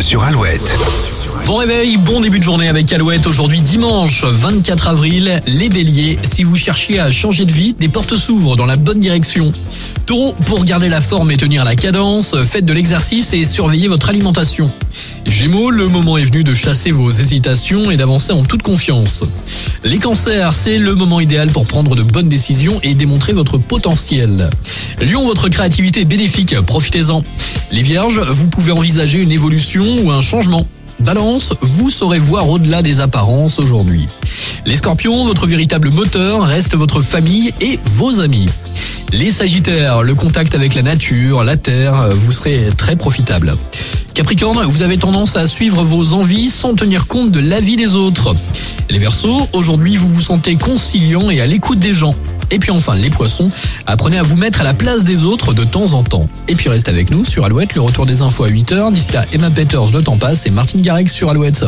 sur Alouette. Bon réveil, bon début de journée avec Alouette. Aujourd'hui dimanche 24 avril, les béliers, si vous cherchiez à changer de vie, des portes s'ouvrent dans la bonne direction. Taureau, pour garder la forme et tenir la cadence, faites de l'exercice et surveillez votre alimentation. Gémeaux, le moment est venu de chasser vos hésitations et d'avancer en toute confiance. Les cancers, c'est le moment idéal pour prendre de bonnes décisions et démontrer votre potentiel. Lion, votre créativité bénéfique, profitez-en. Les vierges, vous pouvez envisager une évolution ou un changement. Balance, vous saurez voir au-delà des apparences aujourd'hui. Les scorpions, votre véritable moteur reste votre famille et vos amis. Les sagittaires, le contact avec la nature, la terre, vous serez très profitable. Capricorne, vous avez tendance à suivre vos envies sans tenir compte de l'avis des autres. Les Verseaux, aujourd'hui vous vous sentez conciliant et à l'écoute des gens. Et puis enfin, les poissons, apprenez à vous mettre à la place des autres de temps en temps. Et puis reste avec nous sur Alouette, le retour des infos à 8h. D'ici là, Emma Peters, le temps passe, et Martine Garrix sur Alouette.